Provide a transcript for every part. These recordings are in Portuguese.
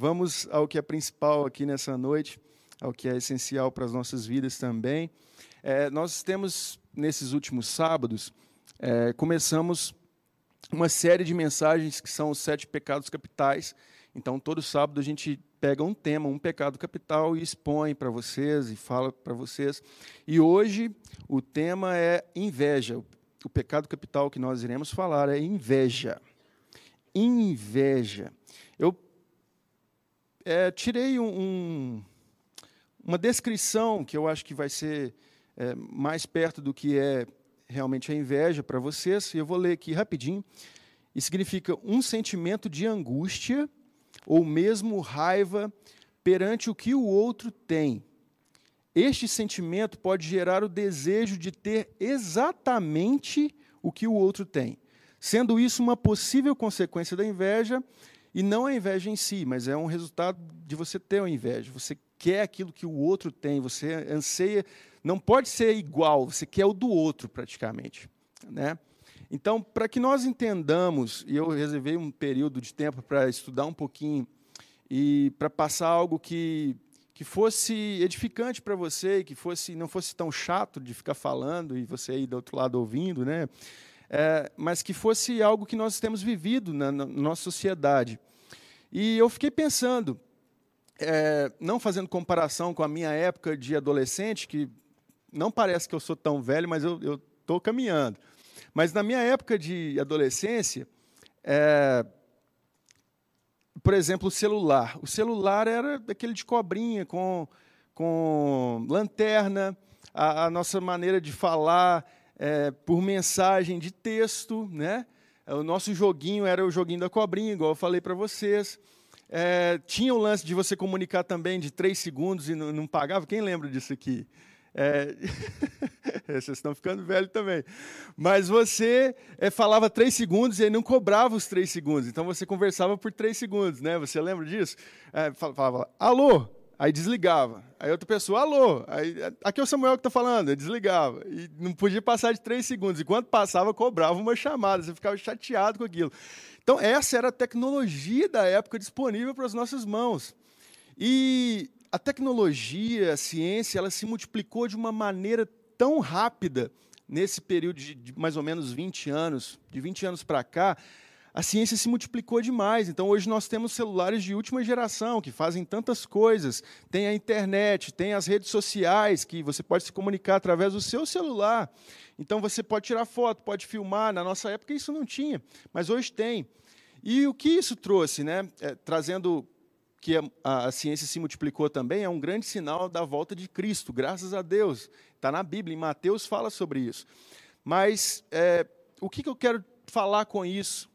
Vamos ao que é principal aqui nessa noite, ao que é essencial para as nossas vidas também. É, nós temos, nesses últimos sábados, é, começamos uma série de mensagens que são os sete pecados capitais. Então, todo sábado a gente pega um tema, um pecado capital, e expõe para vocês e fala para vocês. E hoje o tema é inveja. O pecado capital que nós iremos falar é inveja. Inveja. Eu é, tirei um, um, uma descrição que eu acho que vai ser é, mais perto do que é realmente a inveja para vocês, e eu vou ler aqui rapidinho. E significa um sentimento de angústia ou mesmo raiva perante o que o outro tem. Este sentimento pode gerar o desejo de ter exatamente o que o outro tem, sendo isso uma possível consequência da inveja e não a inveja em si, mas é um resultado de você ter uma inveja. Você quer aquilo que o outro tem, você anseia. Não pode ser igual, você quer o do outro, praticamente. Né? Então, para que nós entendamos, e eu reservei um período de tempo para estudar um pouquinho e para passar algo que, que fosse edificante para você, que fosse não fosse tão chato de ficar falando e você aí do outro lado ouvindo, né? É, mas que fosse algo que nós temos vivido na, na nossa sociedade. E eu fiquei pensando, é, não fazendo comparação com a minha época de adolescente, que não parece que eu sou tão velho, mas eu estou caminhando. Mas na minha época de adolescência, é, por exemplo, o celular. O celular era daquele de cobrinha, com, com lanterna, a, a nossa maneira de falar é, por mensagem de texto, né? É, o nosso joguinho era o joguinho da cobrinha, igual eu falei para vocês. É, tinha o lance de você comunicar também de três segundos e não, não pagava. Quem lembra disso aqui? É... Vocês estão ficando velhos também. Mas você é, falava três segundos e aí não cobrava os três segundos. Então você conversava por três segundos, né? Você lembra disso? É, falava, alô, Aí desligava. Aí outra pessoa, alô, aí, aqui é o Samuel que está falando, aí desligava. E não podia passar de três segundos. E quando passava, cobrava uma chamada. Você ficava chateado com aquilo. Então, essa era a tecnologia da época disponível para as nossas mãos. E a tecnologia, a ciência, ela se multiplicou de uma maneira tão rápida nesse período de mais ou menos 20 anos, de 20 anos para cá, a ciência se multiplicou demais. Então, hoje nós temos celulares de última geração que fazem tantas coisas. Tem a internet, tem as redes sociais, que você pode se comunicar através do seu celular. Então, você pode tirar foto, pode filmar. Na nossa época, isso não tinha, mas hoje tem. E o que isso trouxe? Né? É, trazendo que a, a, ciência se multiplicou também, é um grande sinal da volta de Cristo, graças a Deus. Está na Bíblia, em Mateus fala sobre isso. Mas é, o que, que eu quero falar com isso?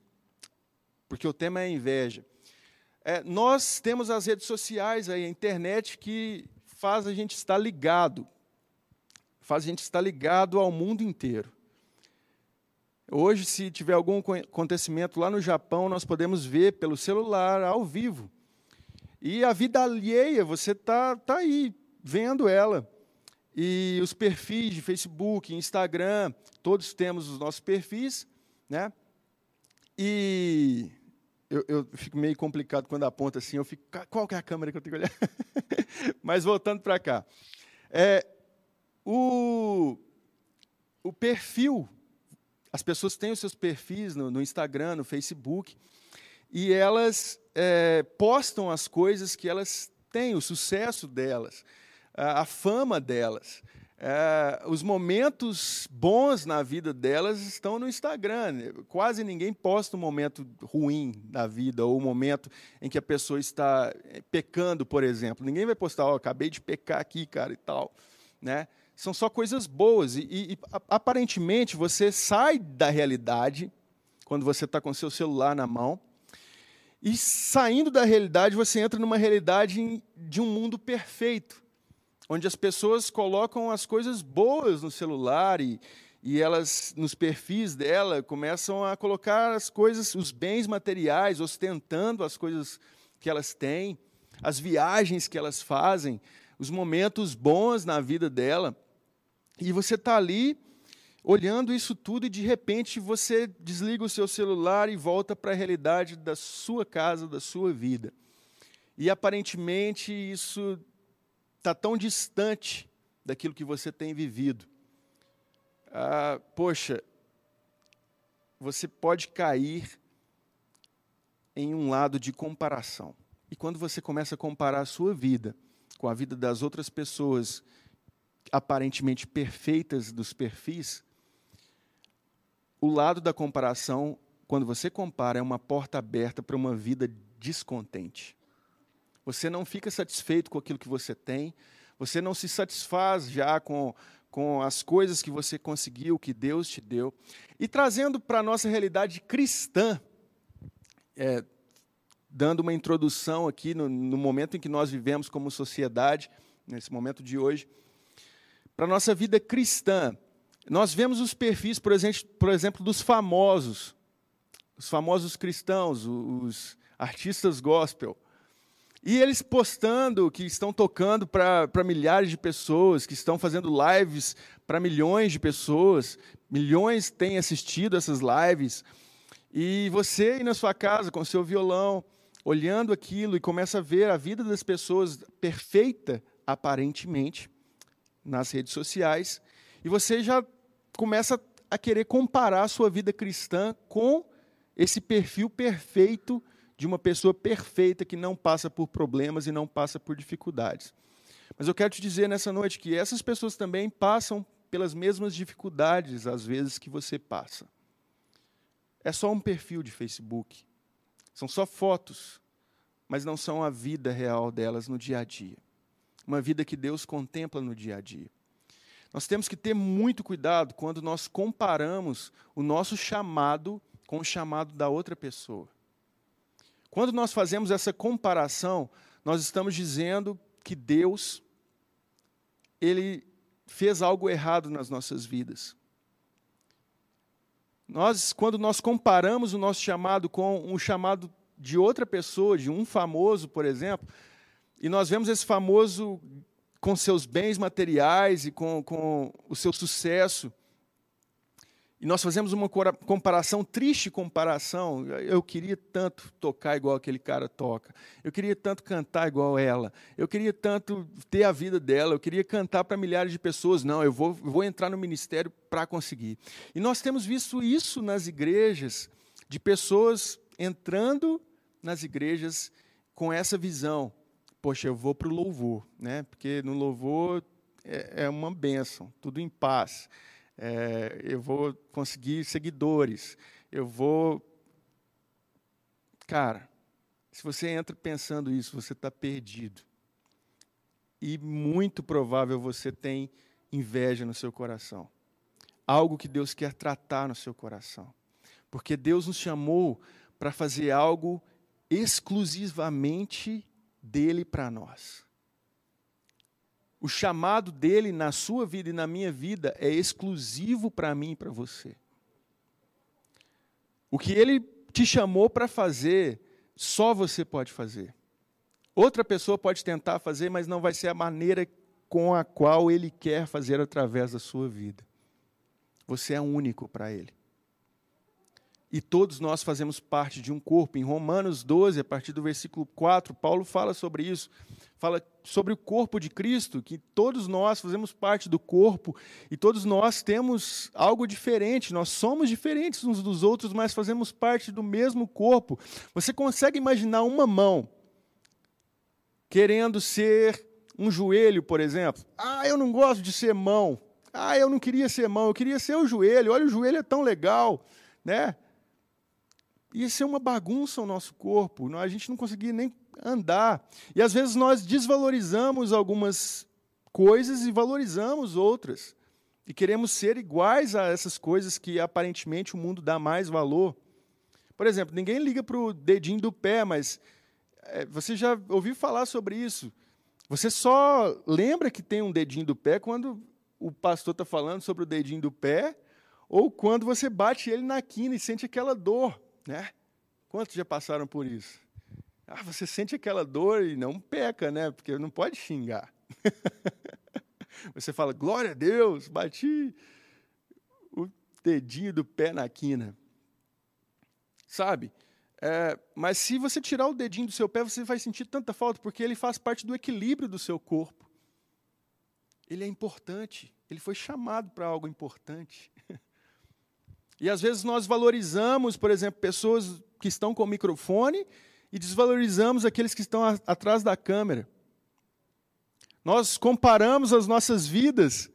Porque o tema é inveja. É, nós temos as redes sociais, aí, a internet, que faz a gente estar ligado, faz a gente estar ligado ao mundo inteiro. Hoje, se tiver algum acontecimento lá no Japão, nós podemos ver pelo celular, ao vivo. E a vida alheia, você está tá aí, vendo ela. E os perfis de Facebook, Instagram, todos temos os nossos perfis, né? E eu, eu, fico meio complicado quando aponta assim, eu fico, qual que é a câmera que eu tenho que olhar? Mas voltando para cá. É, o, o perfil, as pessoas têm os seus perfis no, no Instagram, no Facebook, e elas é, postam as coisas que elas têm, o sucesso delas, a, a fama delas é, os momentos bons na vida delas estão no Instagram. Quase ninguém posta um momento ruim na vida, ou um momento em que a pessoa está é, pecando, por exemplo. Ninguém vai postar, oh, acabei de pecar aqui, cara, e tal. Né? São só coisas boas. E, e aparentemente você sai da realidade quando você está com seu celular na mão. E saindo da realidade, você entra numa realidade de um mundo perfeito onde as pessoas colocam as coisas boas no celular e, e elas, nos perfis dela, começam a colocar as coisas, os bens materiais, ostentando as coisas que elas têm, as viagens que elas fazem, os momentos bons na vida dela. E você está ali olhando isso tudo e de repente você desliga o seu celular e volta para a realidade da sua casa, da sua vida. e aparentemente isso está tão distante daquilo que você tem vivido. Ah, poxa, você pode cair em um lado de comparação. E quando você começa a comparar a sua vida com a vida das outras pessoas aparentemente perfeitas dos perfis, o lado da comparação, quando você compara, é uma porta aberta para uma vida descontente. Você não fica satisfeito com aquilo que você tem, você não se satisfaz já com, com as coisas que você conseguiu, que Deus te deu. E trazendo para a nossa realidade cristã, é, dando uma introdução aqui no, no, momento em que nós vivemos como sociedade, nesse momento de hoje, para a nossa vida cristã. Nós vemos os perfis, por exemplo, por exemplo, dos famosos, os famosos cristãos, os artistas gospel. E eles postando que estão tocando para milhares de pessoas, que estão fazendo lives para milhões de pessoas, milhões têm assistido essas lives. E você aí na sua casa com seu violão, olhando aquilo e começa a ver a vida das pessoas perfeita, aparentemente, nas redes sociais, e você já começa a querer comparar a sua vida cristã com esse perfil perfeito de uma pessoa perfeita que não passa por problemas e não passa por dificuldades. Mas eu quero te dizer nessa noite que essas pessoas também passam pelas mesmas dificuldades, às vezes, que você passa. É só um perfil de Facebook. São só fotos, mas não são a vida real delas no dia a dia. Uma vida que Deus contempla no dia a dia. Nós temos que ter muito cuidado quando nós comparamos o nosso chamado com o chamado da outra pessoa. Quando nós fazemos essa comparação, nós estamos dizendo que Deus ele fez algo errado nas nossas vidas. Nós, quando nós comparamos o nosso chamado com um chamado de outra pessoa, de um famoso, por exemplo, e nós vemos esse famoso com seus bens materiais e com, com o seu sucesso, e nós fazemos uma comparação, triste comparação. Eu queria tanto tocar igual aquele cara toca. Eu queria tanto cantar igual ela. Eu queria tanto ter a vida dela. Eu queria cantar para milhares de pessoas. Não, eu vou, vou entrar no ministério para conseguir. E nós temos visto isso nas igrejas, de pessoas entrando nas igrejas com essa visão. Poxa, eu vou para o louvor, né? porque no louvor é, é uma bênção, tudo em paz é, eu vou conseguir seguidores, eu vou. Cara, se você entra pensando isso, você está perdido. E muito provável você tem inveja no seu coração. Algo que Deus quer tratar no seu coração. Porque Deus nos chamou para fazer algo exclusivamente dele para nós. O chamado dele na sua vida e na minha vida é exclusivo para mim e para você. O que ele te chamou para fazer, só você pode fazer. Outra pessoa pode tentar fazer, mas não vai ser a maneira com a qual ele quer fazer através da sua vida. Você é único para ele. E todos nós fazemos parte de um corpo. Em Romanos 12, a partir do versículo 4, Paulo fala sobre isso fala sobre o corpo de Cristo, que todos nós fazemos parte do corpo e todos nós temos algo diferente, nós somos diferentes uns dos outros, mas fazemos parte do mesmo corpo. Você consegue imaginar uma mão querendo ser um joelho, por exemplo? Ah, eu não gosto de ser mão. Ah, eu não queria ser mão, eu queria ser o joelho. Olha, o joelho é tão legal, né? Ia ser uma bagunça o nosso corpo. A gente não conseguia nem andar. E às vezes nós desvalorizamos algumas coisas e valorizamos outras. E queremos ser iguais a essas coisas que aparentemente o mundo dá mais valor. Por exemplo, ninguém liga para o dedinho do pé, mas é, você já ouviu falar sobre isso. Você só lembra que tem um dedinho do pé quando o pastor está falando sobre o dedinho do pé, ou quando você bate ele na quina e sente aquela dor. Né? Quantos já passaram por isso? Ah, você sente aquela dor e não peca, né? Porque não pode xingar. você fala, glória a Deus, bati o dedinho do pé na quina. Sabe? É, mas se você tirar o dedinho do seu pé, você vai sentir tanta falta, porque ele faz parte do equilíbrio do seu corpo. Ele é importante, ele foi chamado para algo importante. E às vezes nós valorizamos, por exemplo, pessoas que estão com o microfone e desvalorizamos aqueles que estão a, atrás da câmera. Nós comparamos as nossas vidas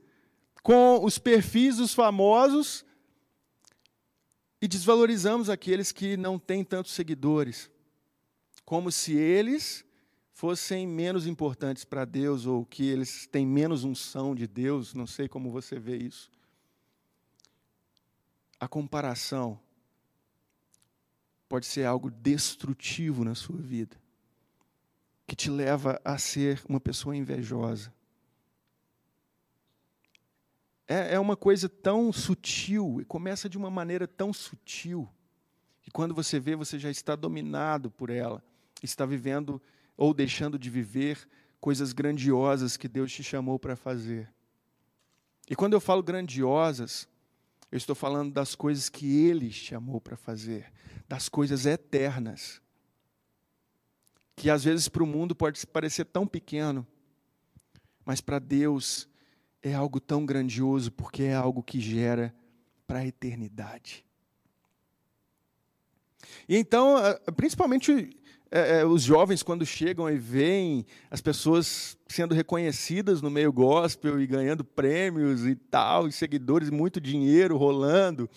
com os perfis dos famosos e desvalorizamos aqueles que não têm tantos seguidores, como se eles fossem menos importantes para Deus ou que eles têm menos unção de Deus, não sei como você vê isso. A comparação pode ser algo destrutivo na sua vida, que te leva a ser uma pessoa invejosa. É, é uma coisa tão sutil, e começa de uma maneira tão sutil, que quando você vê, você já está dominado por ela, está vivendo ou deixando de viver coisas grandiosas que Deus te chamou para fazer. E quando eu falo grandiosas, eu estou falando das coisas que Ele chamou para fazer, das coisas eternas. Que às vezes para o mundo pode parecer tão pequeno, mas para Deus é algo tão grandioso, porque é algo que gera para a eternidade. E então, principalmente é, é, os jovens, quando chegam e veem as pessoas sendo reconhecidas no meio gospel e ganhando prêmios e tal, e seguidores, muito dinheiro rolando.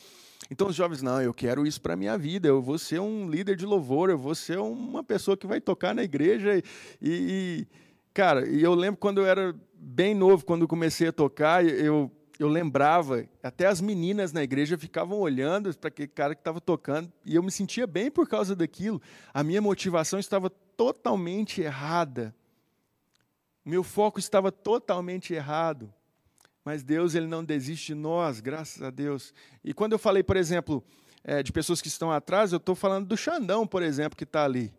Então os jovens, não, eu quero isso para minha vida, eu vou ser um líder de louvor, eu vou ser uma pessoa que vai tocar na igreja. E, e cara, e eu lembro quando eu era bem novo, quando comecei a tocar, eu eu lembrava, até as meninas na igreja ficavam olhando para aquele cara que estava tocando, e eu me sentia bem por causa daquilo. A minha motivação estava totalmente errada. Meu foco estava totalmente errado. Mas Deus, ele não desiste de nós, graças a Deus. E quando eu falei, por exemplo, é, de pessoas que estão atrás, eu estou falando do Xandão, por exemplo, que está ali.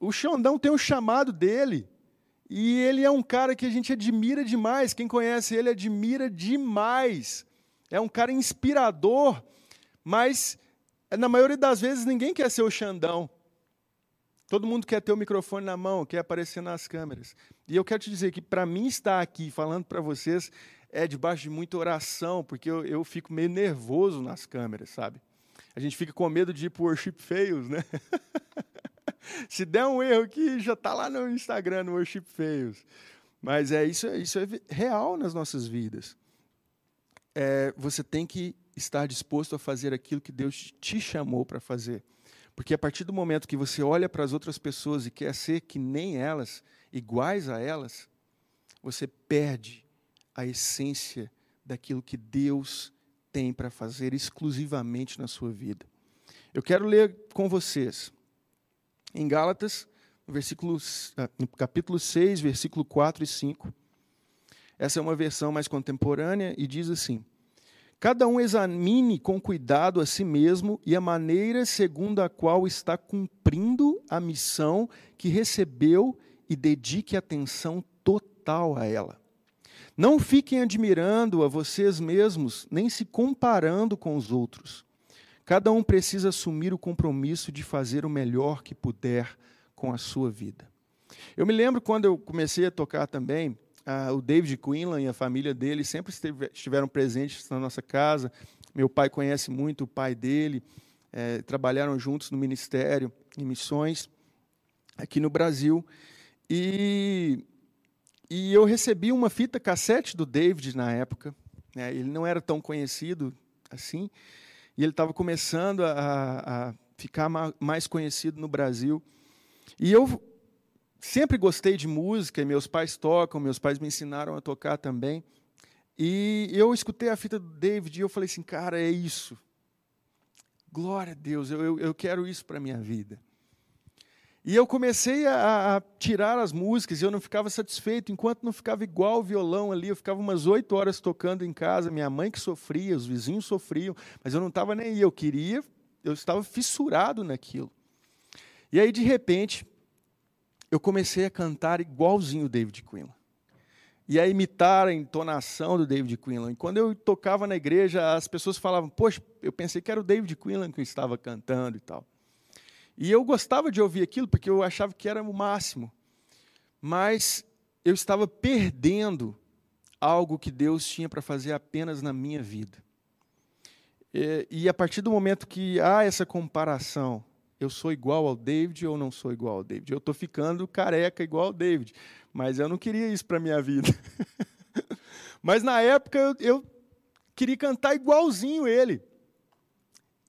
O Xandão tem o chamado dele. E ele é um cara que a gente admira demais. Quem conhece ele admira demais. É um cara inspirador, mas na maioria das vezes ninguém quer ser o Xandão. Todo mundo quer ter o microfone na mão, quer aparecer nas câmeras. E eu quero te dizer que para mim estar aqui falando para vocês é debaixo de muita oração, porque eu, eu fico meio nervoso nas câmeras, sabe? A gente fica com medo de ir para worship fails, né? Se der um erro aqui, já está lá no Instagram, no Worship Fails. Mas é isso, isso é real nas nossas vidas. É, você tem que estar disposto a fazer aquilo que Deus te chamou para fazer. Porque a partir do momento que você olha para as outras pessoas e quer ser que nem elas, iguais a elas, você perde a essência daquilo que Deus tem para fazer exclusivamente na sua vida. Eu quero ler com vocês em Gálatas, no, capítulo 6, versículo 4 e 5. Essa é uma versão mais contemporânea e diz assim: Cada um examine com cuidado a si mesmo e a maneira segundo a qual está cumprindo a missão que recebeu e dedique atenção total a ela. Não fiquem admirando a vocês mesmos, nem se comparando com os outros Cada um precisa assumir o compromisso de fazer o melhor que puder com a sua vida. Eu me lembro quando eu comecei a tocar também, uh, o David Quinlan e a família dele sempre estiveram presentes na nossa casa. Meu pai conhece muito o pai dele, é, trabalharam juntos no ministério, em missões, aqui no Brasil. E, e eu recebi uma fita cassete do David na época. Né? Ele não era tão conhecido assim e ele estava começando a, a ficar mais conhecido no Brasil. E eu sempre gostei de música, e meus pais tocam, meus pais me ensinaram a tocar também. E eu escutei a fita do David e eu falei assim, cara, é isso. Glória a Deus, eu, eu, eu quero isso para a minha vida. E eu comecei a, a, tirar as músicas e eu não ficava satisfeito, enquanto não ficava igual o violão ali. Eu ficava umas oito horas tocando em casa, minha mãe que sofria, os vizinhos sofriam, mas eu não estava nem aí. Eu queria, eu estava fissurado naquilo. E aí, de repente, eu comecei a cantar igualzinho o David Quinlan. E a imitar a entonação do David Quinlan. E quando eu tocava na igreja, as pessoas falavam: Poxa, eu pensei que era o David Quinlan que estava cantando e tal. E eu gostava de ouvir aquilo porque eu achava que era o máximo. Mas eu estava perdendo algo que Deus tinha para fazer apenas na minha vida. E, a partir do momento que há essa comparação, eu sou igual ao David ou não sou igual ao David? Eu estou ficando careca igual ao David, mas eu não queria isso para minha vida. mas na época eu, eu queria cantar igualzinho ele.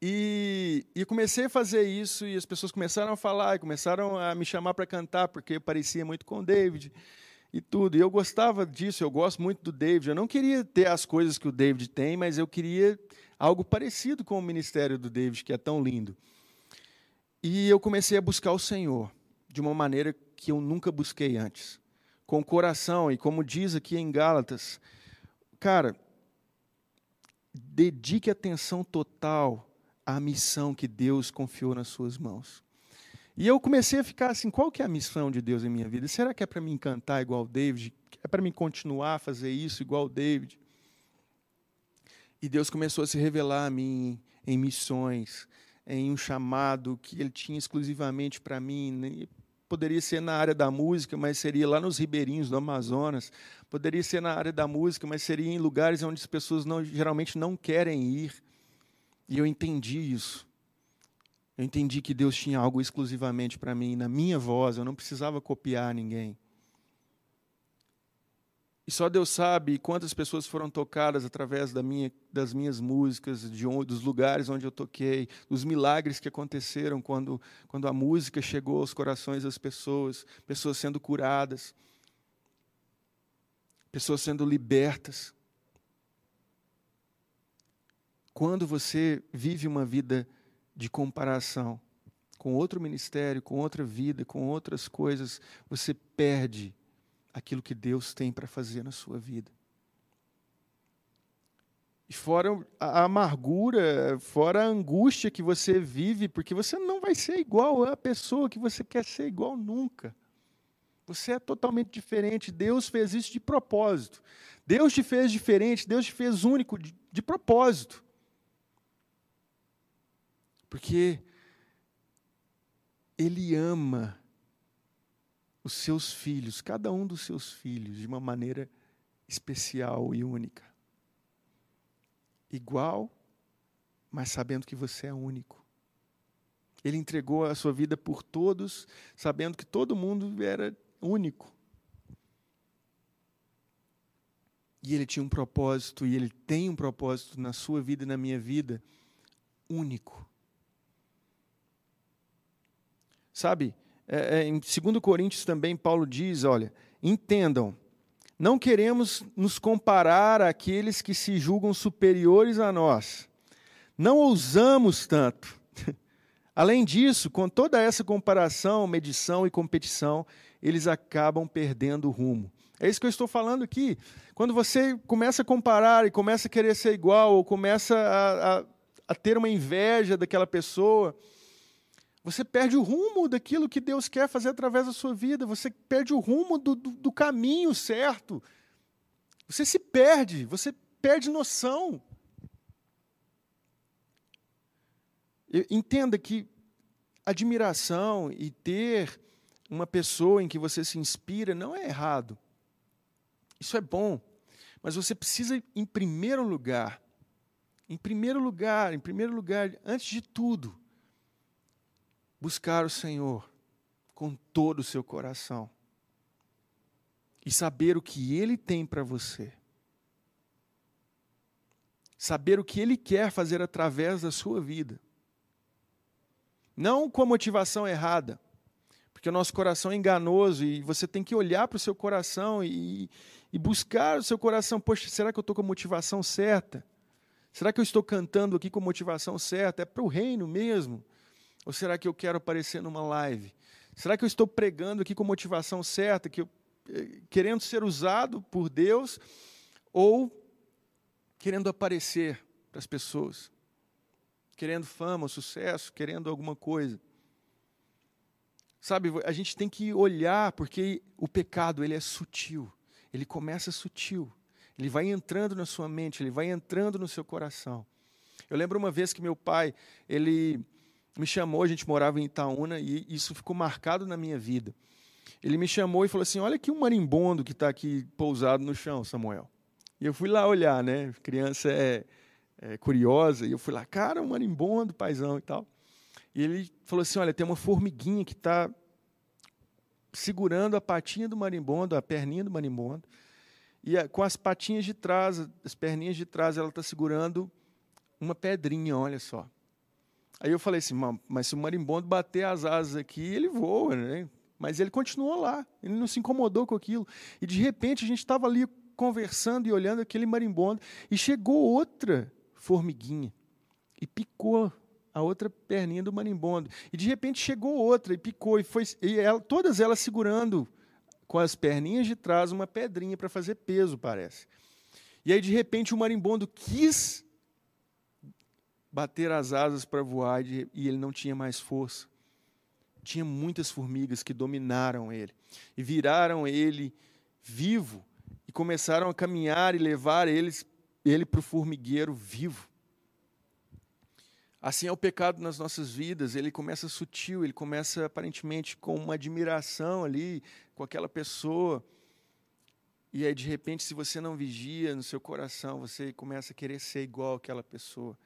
E, e, comecei a fazer isso e as pessoas começaram a falar começaram a me chamar para cantar porque eu parecia muito com o David e tudo. E eu gostava disso, eu gosto muito do David. Eu não queria ter as coisas que o David tem, mas eu queria algo parecido com o ministério do David, que é tão lindo. E eu comecei a buscar o Senhor de uma maneira que eu nunca busquei antes, com o coração e como diz aqui em Gálatas, cara, dedique atenção total a missão que Deus confiou nas suas mãos. E eu comecei a ficar assim, qual que é a missão de Deus em minha vida? Será que é para me encantar igual o David? É para me continuar a fazer isso igual o David? E Deus começou a se revelar a mim em missões, em um chamado que Ele tinha exclusivamente para mim. Poderia ser na área da música, mas seria lá nos ribeirinhos do Amazonas. Poderia ser na área da música, mas seria em lugares onde as pessoas não, geralmente não querem ir. E eu entendi isso. Eu entendi que Deus tinha algo exclusivamente para mim, na minha voz, eu não precisava copiar ninguém. E só Deus sabe quantas pessoas foram tocadas através da minha, das minhas músicas, de, dos lugares onde eu toquei, dos milagres que aconteceram quando, quando a música chegou aos corações das pessoas, pessoas sendo curadas, pessoas sendo libertas. Quando você vive uma vida de comparação com outro ministério, com outra vida, com outras coisas, você perde aquilo que Deus tem para fazer na sua vida. E fora a amargura, fora a angústia que você vive, porque você não vai ser igual à pessoa que você quer ser igual nunca. Você é totalmente diferente. Deus fez isso de propósito. Deus te fez diferente, Deus te fez único de, de propósito. Porque Ele ama os seus filhos, cada um dos seus filhos, de uma maneira especial e única. Igual, mas sabendo que você é único. Ele entregou a sua vida por todos, sabendo que todo mundo era único. E ele tinha um propósito, e ele tem um propósito na sua vida e na minha vida único. Sabe, é, é, em 2 Coríntios também, Paulo diz: olha, entendam, não queremos nos comparar àqueles que se julgam superiores a nós. Não ousamos tanto. Além disso, com toda essa comparação, medição e competição, eles acabam perdendo o rumo. É isso que eu estou falando aqui. Quando você começa a comparar e começa a querer ser igual, ou começa a, a, a ter uma inveja daquela pessoa, você perde o rumo daquilo que Deus quer fazer através da sua vida. Você perde o rumo do, do, do caminho certo. Você se perde, você perde noção. Entenda que admiração e ter uma pessoa em que você se inspira não é errado. Isso é bom. Mas você precisa, em primeiro lugar, em primeiro lugar, em primeiro lugar, antes de tudo, buscar o Senhor com todo o seu coração e saber o que Ele tem para você. Saber o que Ele quer fazer através da sua vida. Não com a motivação errada, porque o nosso coração é enganoso e você tem que olhar para o seu coração e, e buscar o seu coração. Poxa, será que eu estou com a motivação certa? Será que eu estou cantando aqui com a motivação certa? É para o reino mesmo? Ou será que eu quero aparecer numa live? Será que eu estou pregando aqui com motivação certa, que eu, eh, querendo ser usado por Deus ou querendo aparecer para as pessoas? Querendo fama, sucesso, querendo alguma coisa. Sabe, a gente tem que olhar porque o pecado ele é sutil. Ele começa sutil. Ele vai entrando na sua mente, ele vai entrando no seu coração. Eu lembro uma vez que meu pai, ele me chamou, a gente morava em Itaúna e isso ficou marcado na minha vida. Ele me chamou e falou assim: Olha aqui um marimbondo que está aqui pousado no chão, Samuel. E eu fui lá olhar, né? Criança é, é curiosa, e eu fui lá, cara, um marimbondo, paizão e tal. E ele falou assim: Olha, tem uma formiguinha que está segurando a patinha do marimbondo, a perninha do marimbondo, e a, com as patinhas de trás, as perninhas de trás, ela está segurando uma pedrinha, olha só. Aí eu falei assim, mas se o marimbondo bater as asas aqui, ele voa, né? Mas ele continuou lá, ele não se incomodou com aquilo. E de repente a gente estava ali conversando e olhando aquele marimbondo, e chegou outra formiguinha e picou a outra perninha do marimbondo. E de repente chegou outra e picou, e, foi, e ela, todas elas segurando com as perninhas de trás uma pedrinha para fazer peso, parece. E aí de repente o marimbondo quis bater as asas para voar e ele não tinha mais força. Tinha muitas formigas que dominaram ele e viraram ele vivo e começaram a caminhar e levar eles, ele para o formigueiro vivo. Assim é o pecado nas nossas vidas, ele começa sutil, ele começa aparentemente com uma admiração ali com aquela pessoa. E aí, de repente, se você não vigia no seu coração, você começa a querer ser igual àquela pessoa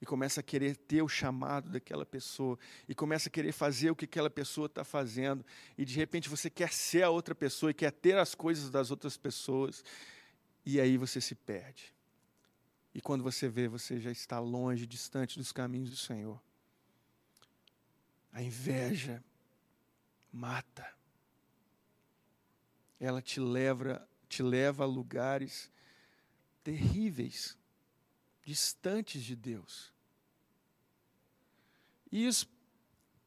e começa a querer ter o chamado daquela pessoa, e começa a querer fazer o que aquela pessoa está fazendo, e de repente você quer ser a outra pessoa e quer ter as coisas das outras pessoas, e aí você se perde. E quando você vê, você já está longe, distante dos caminhos do Senhor. A inveja mata. Ela te leva, te leva a lugares terríveis distantes de Deus. E isso,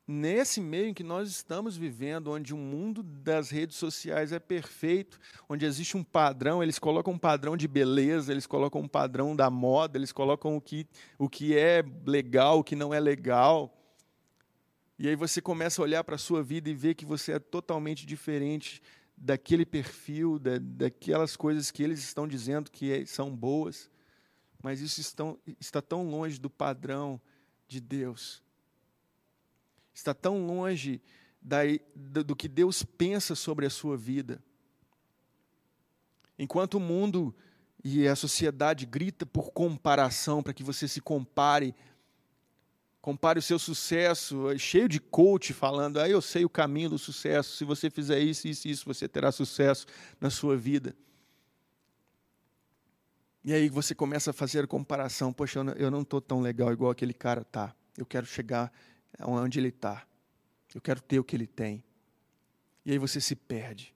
nesse meio em que nós estamos vivendo, onde o mundo das redes sociais é perfeito, onde existe um padrão, eles colocam um padrão de beleza, eles colocam um padrão da moda, eles colocam o que, o que é legal, o que não é legal. E aí você começa a olhar para a sua vida e ver que você é totalmente diferente daquele perfil, da, daquelas coisas que eles estão dizendo que é, são boas mas isso está tão longe do padrão de Deus. Está tão longe do que Deus pensa sobre a sua vida. Enquanto o mundo e a sociedade grita por comparação, para que você se compare, compare o seu sucesso, é cheio de coach falando, ah, eu sei o caminho do sucesso, se você fizer isso, isso, isso, você terá sucesso na sua vida. E aí você começa a fazer comparação. Poxa, eu não estou tão legal igual aquele cara tá. Eu quero chegar onde ele está. Eu quero ter o que ele tem. E aí você se perde.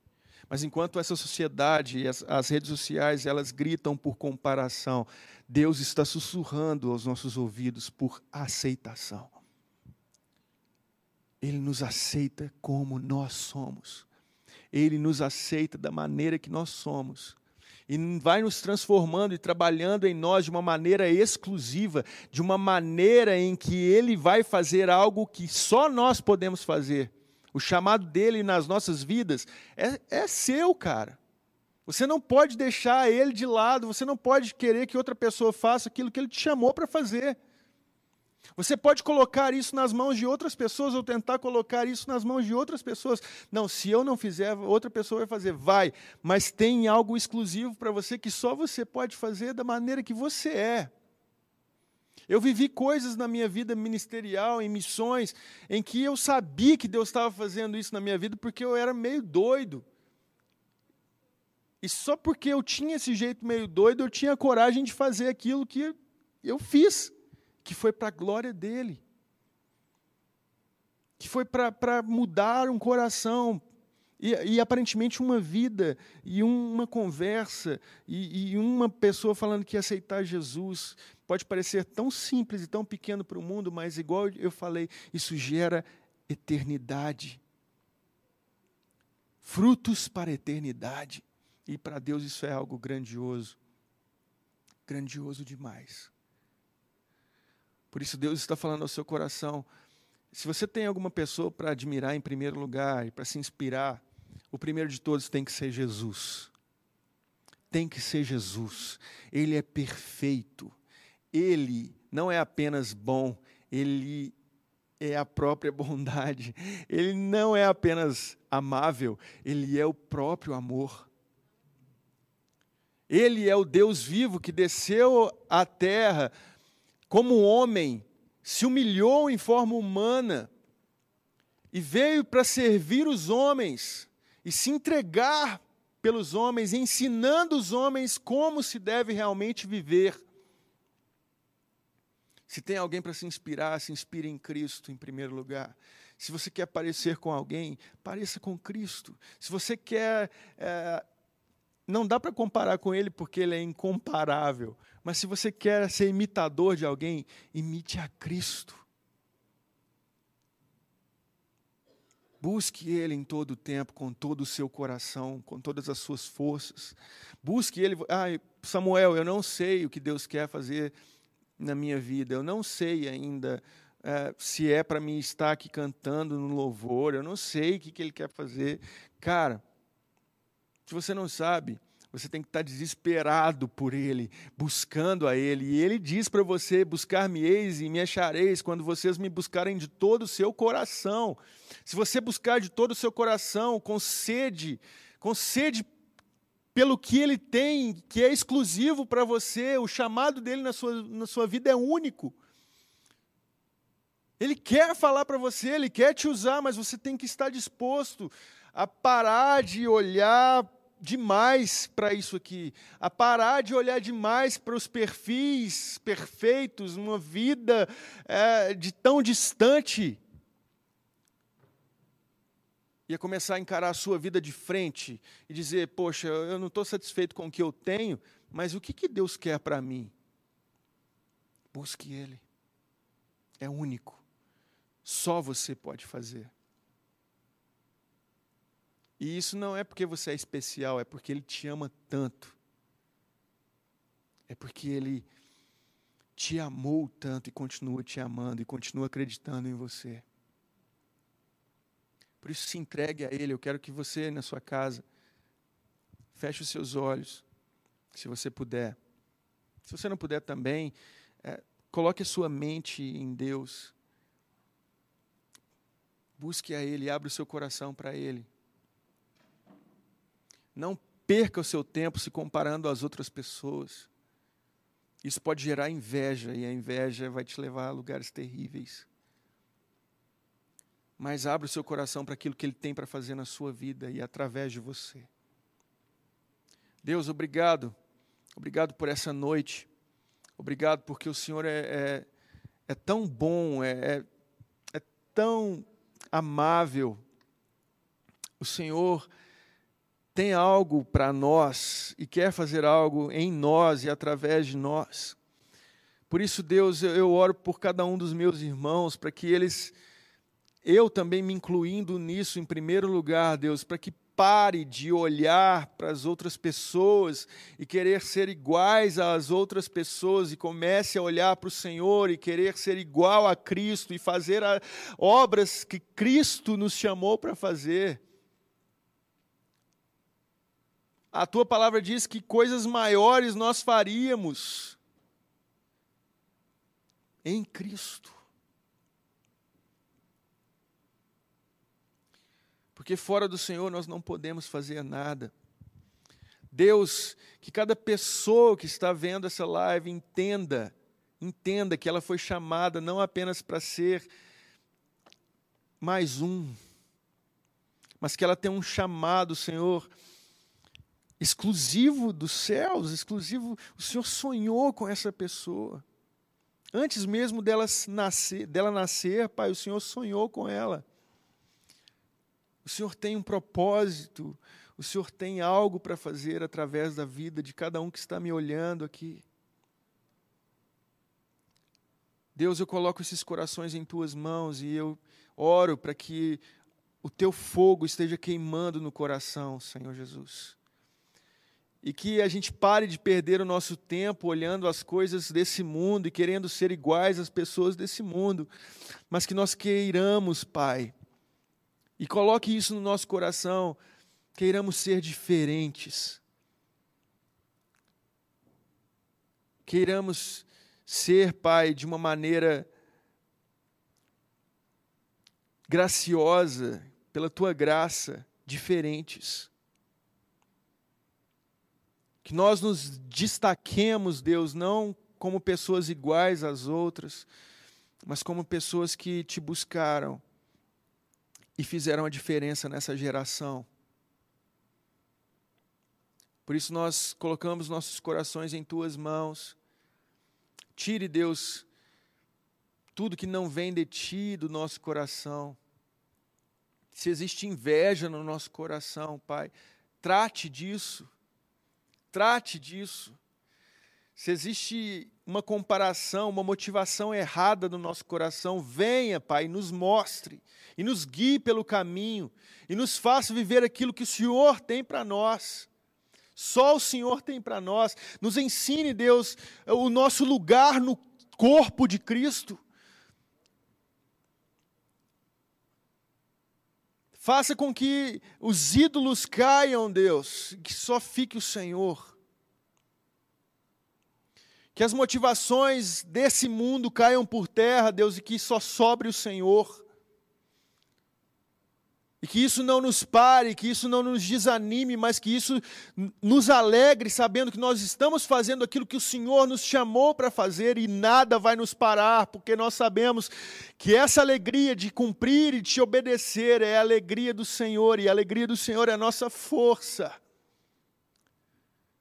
Mas enquanto essa sociedade as, as, redes sociais elas gritam por comparação, Deus está sussurrando aos nossos ouvidos por aceitação. Ele nos aceita como nós somos. Ele nos aceita da maneira que nós somos e vai nos transformando e trabalhando em nós de uma maneira exclusiva, de uma maneira em que Ele vai fazer algo que só nós podemos fazer. O chamado dele nas nossas vidas é, é seu, cara. Você não pode deixar ele de lado, você não pode querer que outra pessoa faça aquilo que ele te chamou para fazer. Você pode colocar isso nas mãos de outras pessoas ou tentar colocar isso nas mãos de outras pessoas. Não, se eu não fizer, outra pessoa vai fazer. Vai, mas tem algo exclusivo para você que só você pode fazer da maneira que você é. Eu vivi coisas na minha vida ministerial, em missões, em que eu sabia que Deus estava fazendo isso na minha vida porque eu era meio doido. E só porque eu tinha esse jeito meio doido, eu tinha coragem de fazer aquilo que eu fiz que foi para a glória dele, que foi para mudar um coração, e, e, aparentemente uma vida, e uma conversa, e, e, uma pessoa falando que aceitar Jesus. Pode parecer tão simples e tão pequeno para o mundo, mas, igual eu falei, isso gera eternidade. Frutos para a eternidade. E para Deus isso é algo grandioso. Grandioso demais. Por isso, Deus está falando ao seu coração. Se você tem alguma pessoa para admirar em primeiro lugar e para se inspirar, o primeiro de todos tem que ser Jesus. Tem que ser Jesus. Ele é perfeito. Ele não é apenas bom, ele é a própria bondade. Ele não é apenas amável, ele é o próprio amor. Ele é o Deus vivo que desceu à terra como homem, se humilhou em forma humana e veio para servir os homens e se entregar pelos homens, ensinando os homens como se deve realmente viver. Se tem alguém para se inspirar, se inspire em Cristo em primeiro lugar. Se você quer parecer com alguém, pareça com Cristo. Se você quer. É, não dá para comparar com ele porque ele é incomparável. Mas se você quer ser imitador de alguém, imite a Cristo. Busque Ele em todo o tempo, com todo o seu coração, com todas as suas forças. Busque Ele. Ah, Samuel, eu não sei o que Deus quer fazer na minha vida. Eu não sei ainda é, se é para mim estar aqui cantando no louvor. Eu não sei o que, que Ele quer fazer. Cara, se você não sabe, você tem que estar desesperado por Ele, buscando a Ele. E Ele diz para você: buscar-me-eis e me achareis quando vocês me buscarem de todo o seu coração. Se você buscar de todo o seu coração, com sede, com sede pelo que Ele tem, que é exclusivo para você, o chamado dele na sua, na sua vida é único. Ele quer falar para você, ele quer te usar, mas você tem que estar disposto a parar de olhar demais para isso aqui, a parar de olhar demais para os perfis perfeitos, uma vida é, de tão distante, e a começar a encarar a sua vida de frente e dizer: Poxa, eu não estou satisfeito com o que eu tenho, mas o que, que Deus quer para mim? Busque Ele, é único, só você pode fazer. E isso não é porque você é especial, é porque Ele te ama tanto. É porque Ele te amou tanto e continua te amando e continua acreditando em você. Por isso, se entregue a Ele. Eu quero que você, na sua casa, feche os seus olhos, se você puder. Se você não puder também, é, coloque a sua mente em Deus. Busque a Ele, abra o seu coração para Ele. Não perca o seu tempo se comparando às outras pessoas. Isso pode gerar inveja, e a inveja vai te levar a lugares terríveis. Mas abra o seu coração para aquilo que Ele tem para fazer na sua vida e através de você. Deus, obrigado. Obrigado por essa noite. Obrigado porque o Senhor é, é, é tão bom, é, é, é tão amável. O Senhor tem algo para nós e quer fazer algo em nós e através de nós. Por isso, Deus, eu oro por cada um dos meus irmãos, para que eles, eu também me incluindo nisso em primeiro lugar, Deus, para que pare de olhar para as outras pessoas e querer ser iguais às outras pessoas e comece a olhar para o Senhor e querer ser igual a Cristo e fazer obras que Cristo nos chamou para fazer. A tua palavra diz que coisas maiores nós faríamos em Cristo. Porque fora do Senhor nós não podemos fazer nada. Deus, que cada pessoa que está vendo essa live entenda, entenda que ela foi chamada não apenas para ser mais um, mas que ela tem um chamado, Senhor, exclusivo dos céus, exclusivo. O Senhor sonhou com essa pessoa. Antes mesmo dela nascer, dela nascer, Pai, o Senhor sonhou com ela. O Senhor tem um propósito, o Senhor tem algo para fazer através da vida de cada um que está me olhando aqui. Deus, eu coloco esses corações em tuas mãos e eu oro para que o teu fogo esteja queimando no coração, Senhor Jesus e que a gente pare de perder o nosso tempo olhando as coisas desse mundo e querendo ser iguais às pessoas desse mundo, mas que nós queiramos, Pai, e coloque isso no nosso coração, queiramos ser diferentes. Queiramos ser, Pai, de uma maneira graciosa, pela tua graça, diferentes. Que nós nos destaquemos, Deus, não como pessoas iguais às outras, mas como pessoas que te buscaram e fizeram a diferença nessa geração. Por isso nós colocamos nossos corações em tuas mãos. Tire, Deus, tudo que não vem de ti do nosso coração. Se existe inveja no nosso coração, Pai, trate disso. Trate disso. Se existe uma comparação, uma motivação errada no nosso coração, venha, Pai, nos mostre e nos guie pelo caminho e nos faça viver aquilo que o Senhor tem para nós. Só o Senhor tem para nós. Nos ensine, Deus, o nosso lugar no corpo de Cristo. Faça com que os ídolos caiam, Deus, que só fique o Senhor. Que as motivações desse mundo caiam por terra, Deus, e que só sobre o Senhor. E que isso não nos pare, que isso não nos desanime, mas que isso nos alegre, sabendo que nós estamos fazendo aquilo que o Senhor nos chamou para fazer e nada vai nos parar, porque nós sabemos que essa alegria de cumprir e de obedecer é a alegria do Senhor, e a alegria do Senhor é a nossa força.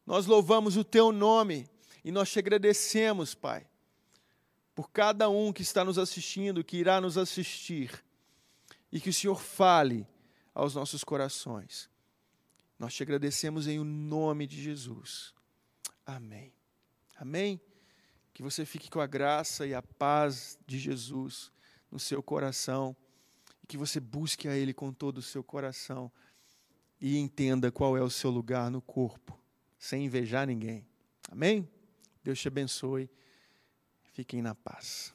Nós louvamos o teu nome e nós te agradecemos, Pai, por cada um que está nos assistindo, que irá nos assistir, e que o Senhor fale aos nossos corações. Nós te agradecemos em o nome de Jesus. Amém. Amém. Que você fique com a graça e a paz de Jesus no seu coração e que você busque a Ele com todo o seu coração e entenda qual é o seu lugar no corpo, sem invejar ninguém. Amém? Deus te abençoe. Fiquem na paz.